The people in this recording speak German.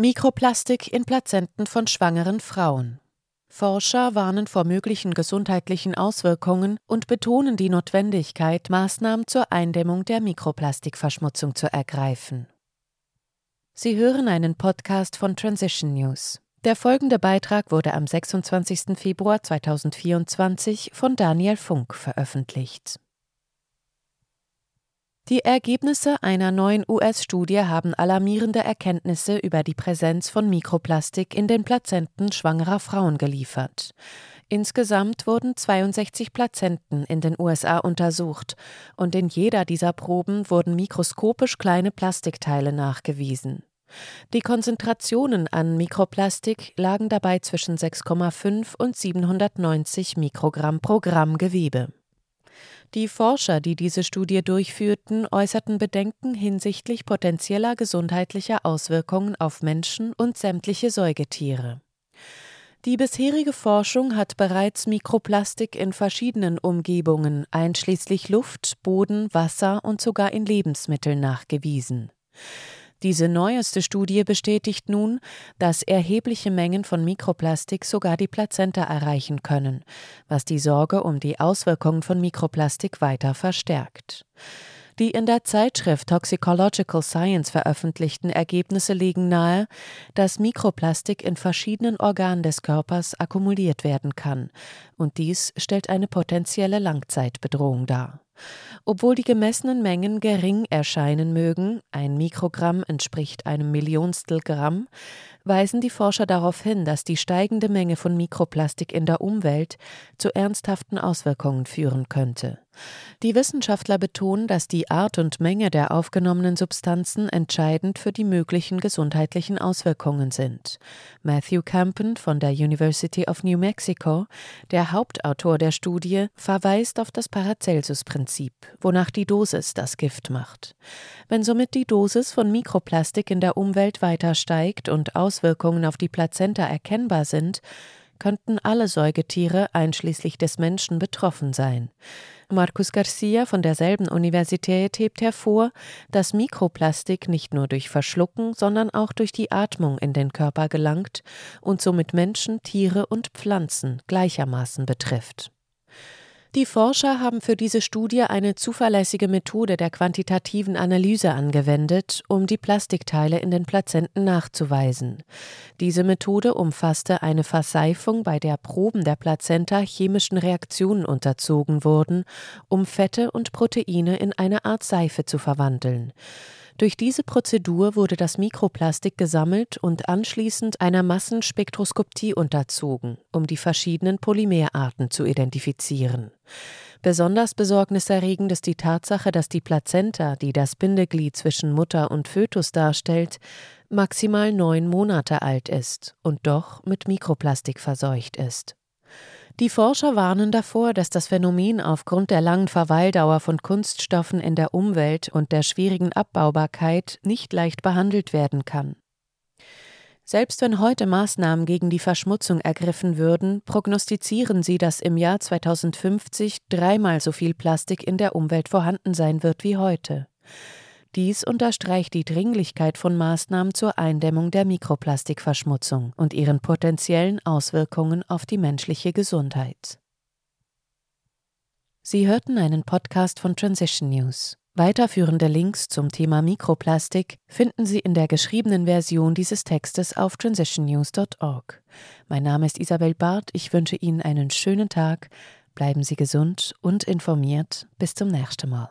Mikroplastik in Plazenten von schwangeren Frauen. Forscher warnen vor möglichen gesundheitlichen Auswirkungen und betonen die Notwendigkeit, Maßnahmen zur Eindämmung der Mikroplastikverschmutzung zu ergreifen. Sie hören einen Podcast von Transition News. Der folgende Beitrag wurde am 26. Februar 2024 von Daniel Funk veröffentlicht. Die Ergebnisse einer neuen US-Studie haben alarmierende Erkenntnisse über die Präsenz von Mikroplastik in den Plazenten schwangerer Frauen geliefert. Insgesamt wurden 62 Plazenten in den USA untersucht und in jeder dieser Proben wurden mikroskopisch kleine Plastikteile nachgewiesen. Die Konzentrationen an Mikroplastik lagen dabei zwischen 6,5 und 790 Mikrogramm pro Gramm Gewebe. Die Forscher, die diese Studie durchführten, äußerten Bedenken hinsichtlich potenzieller gesundheitlicher Auswirkungen auf Menschen und sämtliche Säugetiere. Die bisherige Forschung hat bereits Mikroplastik in verschiedenen Umgebungen, einschließlich Luft, Boden, Wasser und sogar in Lebensmitteln nachgewiesen. Diese neueste Studie bestätigt nun, dass erhebliche Mengen von Mikroplastik sogar die Plazenta erreichen können, was die Sorge um die Auswirkungen von Mikroplastik weiter verstärkt. Die in der Zeitschrift Toxicological Science veröffentlichten Ergebnisse legen nahe, dass Mikroplastik in verschiedenen Organen des Körpers akkumuliert werden kann, und dies stellt eine potenzielle Langzeitbedrohung dar. Obwohl die gemessenen Mengen gering erscheinen mögen, ein Mikrogramm entspricht einem Millionstel Gramm, weisen die Forscher darauf hin, dass die steigende Menge von Mikroplastik in der Umwelt zu ernsthaften Auswirkungen führen könnte. Die Wissenschaftler betonen, dass die Art und Menge der aufgenommenen Substanzen entscheidend für die möglichen gesundheitlichen Auswirkungen sind. Matthew Campen von der University of New Mexico, der Hauptautor der Studie, verweist auf das Paracelsus-Prinzip, wonach die Dosis das Gift macht. Wenn somit die Dosis von Mikroplastik in der Umwelt weiter steigt und Auswirkungen auf die Plazenta erkennbar sind, könnten alle Säugetiere einschließlich des Menschen betroffen sein. Marcus Garcia von derselben Universität hebt hervor, dass Mikroplastik nicht nur durch Verschlucken, sondern auch durch die Atmung in den Körper gelangt und somit Menschen, Tiere und Pflanzen gleichermaßen betrifft. Die Forscher haben für diese Studie eine zuverlässige Methode der quantitativen Analyse angewendet, um die Plastikteile in den Plazenten nachzuweisen. Diese Methode umfasste eine Verseifung, bei der Proben der Plazenta chemischen Reaktionen unterzogen wurden, um Fette und Proteine in eine Art Seife zu verwandeln. Durch diese Prozedur wurde das Mikroplastik gesammelt und anschließend einer Massenspektroskopie unterzogen, um die verschiedenen Polymerarten zu identifizieren. Besonders besorgniserregend ist die Tatsache, dass die Plazenta, die das Bindeglied zwischen Mutter und Fötus darstellt, maximal neun Monate alt ist und doch mit Mikroplastik verseucht ist. Die Forscher warnen davor, dass das Phänomen aufgrund der langen Verweildauer von Kunststoffen in der Umwelt und der schwierigen Abbaubarkeit nicht leicht behandelt werden kann. Selbst wenn heute Maßnahmen gegen die Verschmutzung ergriffen würden, prognostizieren sie, dass im Jahr 2050 dreimal so viel Plastik in der Umwelt vorhanden sein wird wie heute. Dies unterstreicht die Dringlichkeit von Maßnahmen zur Eindämmung der Mikroplastikverschmutzung und ihren potenziellen Auswirkungen auf die menschliche Gesundheit. Sie hörten einen Podcast von Transition News. Weiterführende Links zum Thema Mikroplastik finden Sie in der geschriebenen Version dieses Textes auf transitionnews.org. Mein Name ist Isabel Barth, ich wünsche Ihnen einen schönen Tag, bleiben Sie gesund und informiert, bis zum nächsten Mal.